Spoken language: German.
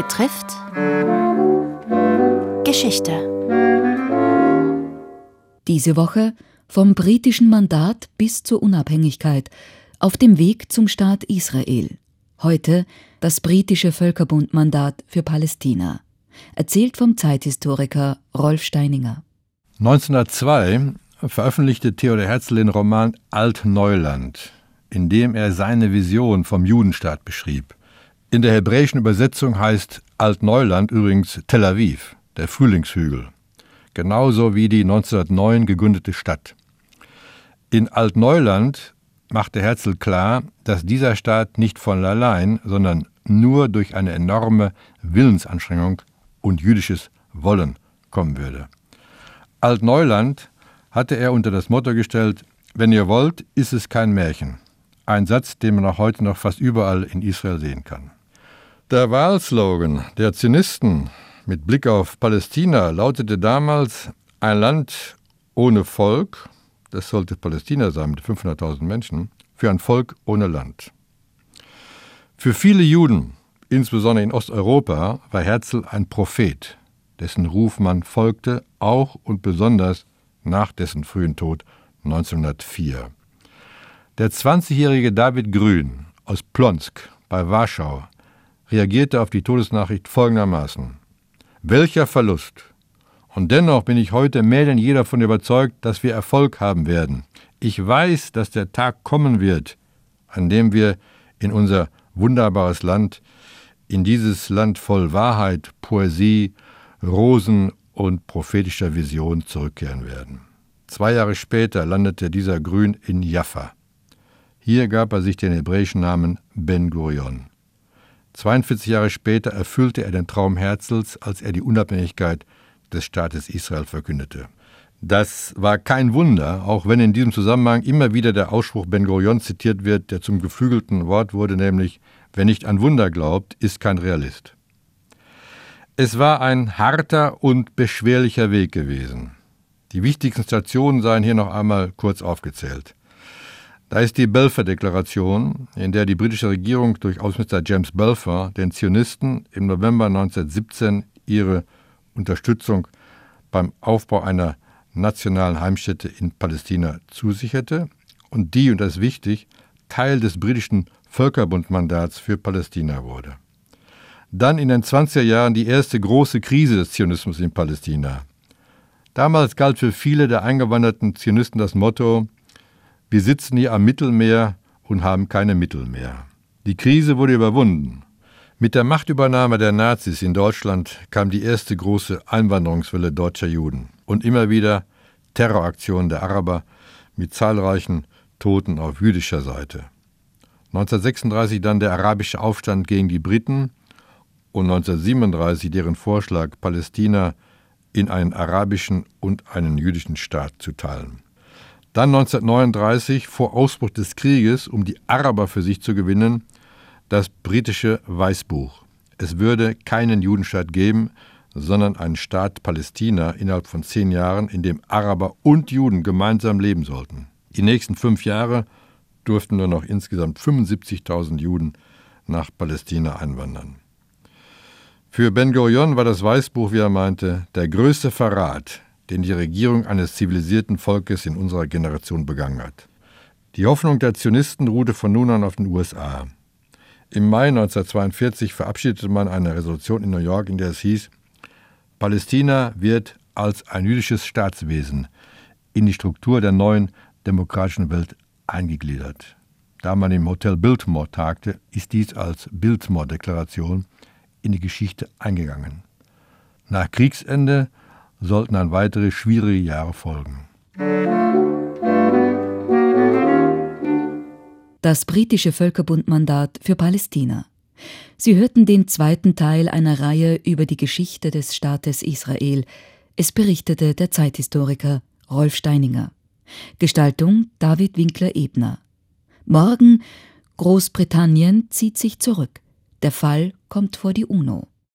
betrifft Geschichte. Diese Woche vom britischen Mandat bis zur Unabhängigkeit auf dem Weg zum Staat Israel. Heute das britische Völkerbundmandat für Palästina. Erzählt vom Zeithistoriker Rolf Steininger. 1902 veröffentlichte Theodor Herzl den Roman Altneuland, in dem er seine Vision vom Judenstaat beschrieb. In der hebräischen Übersetzung heißt Altneuland übrigens Tel Aviv, der Frühlingshügel, genauso wie die 1909 gegründete Stadt. In Altneuland machte Herzl klar, dass dieser Staat nicht von allein, sondern nur durch eine enorme Willensanstrengung und jüdisches Wollen kommen würde. Altneuland hatte er unter das Motto gestellt, wenn ihr wollt, ist es kein Märchen. Ein Satz, den man auch heute noch fast überall in Israel sehen kann. Der Wahlslogan der Zionisten mit Blick auf Palästina lautete damals ein Land ohne Volk, das sollte Palästina sein mit 500.000 Menschen, für ein Volk ohne Land. Für viele Juden, insbesondere in Osteuropa, war Herzl ein Prophet, dessen Ruf man folgte, auch und besonders nach dessen frühen Tod 1904. Der 20-jährige David Grün aus Plonsk bei Warschau reagierte auf die Todesnachricht folgendermaßen. Welcher Verlust! Und dennoch bin ich heute mehr denn je davon überzeugt, dass wir Erfolg haben werden. Ich weiß, dass der Tag kommen wird, an dem wir in unser wunderbares Land, in dieses Land voll Wahrheit, Poesie, Rosen und prophetischer Vision zurückkehren werden. Zwei Jahre später landete dieser Grün in Jaffa. Hier gab er sich den hebräischen Namen Ben Gurion. 42 Jahre später erfüllte er den Traum Herzls, als er die Unabhängigkeit des Staates Israel verkündete. Das war kein Wunder, auch wenn in diesem Zusammenhang immer wieder der Ausspruch Ben Gurion zitiert wird, der zum geflügelten Wort wurde, nämlich Wer nicht an Wunder glaubt, ist kein Realist. Es war ein harter und beschwerlicher Weg gewesen. Die wichtigsten Stationen seien hier noch einmal kurz aufgezählt. Da ist die Belfer-Deklaration, in der die britische Regierung durch Außenminister James Belfer den Zionisten im November 1917 ihre Unterstützung beim Aufbau einer nationalen Heimstätte in Palästina zusicherte und die, und das ist wichtig, Teil des britischen Völkerbundmandats für Palästina wurde. Dann in den 20er Jahren die erste große Krise des Zionismus in Palästina. Damals galt für viele der eingewanderten Zionisten das Motto, wir sitzen hier am Mittelmeer und haben keine Mittel mehr. Die Krise wurde überwunden. Mit der Machtübernahme der Nazis in Deutschland kam die erste große Einwanderungswelle deutscher Juden und immer wieder Terroraktionen der Araber mit zahlreichen Toten auf jüdischer Seite. 1936 dann der arabische Aufstand gegen die Briten und 1937 deren Vorschlag, Palästina in einen arabischen und einen jüdischen Staat zu teilen. Dann 1939, vor Ausbruch des Krieges, um die Araber für sich zu gewinnen, das britische Weißbuch. Es würde keinen Judenstaat geben, sondern einen Staat Palästina innerhalb von zehn Jahren, in dem Araber und Juden gemeinsam leben sollten. Die nächsten fünf Jahre durften nur noch insgesamt 75.000 Juden nach Palästina einwandern. Für Ben Gurion war das Weißbuch, wie er meinte, der größte Verrat, den die Regierung eines zivilisierten Volkes in unserer Generation begangen hat. Die Hoffnung der Zionisten ruhte von nun an auf den USA. Im Mai 1942 verabschiedete man eine Resolution in New York, in der es hieß, Palästina wird als ein jüdisches Staatswesen in die Struktur der neuen demokratischen Welt eingegliedert. Da man im Hotel Biltmore tagte, ist dies als Biltmore-Deklaration in die Geschichte eingegangen. Nach Kriegsende sollten dann weitere schwierige Jahre folgen. Das britische Völkerbundmandat für Palästina. Sie hörten den zweiten Teil einer Reihe über die Geschichte des Staates Israel. Es berichtete der Zeithistoriker Rolf Steininger. Gestaltung David Winkler-Ebner. Morgen Großbritannien zieht sich zurück. Der Fall kommt vor die UNO.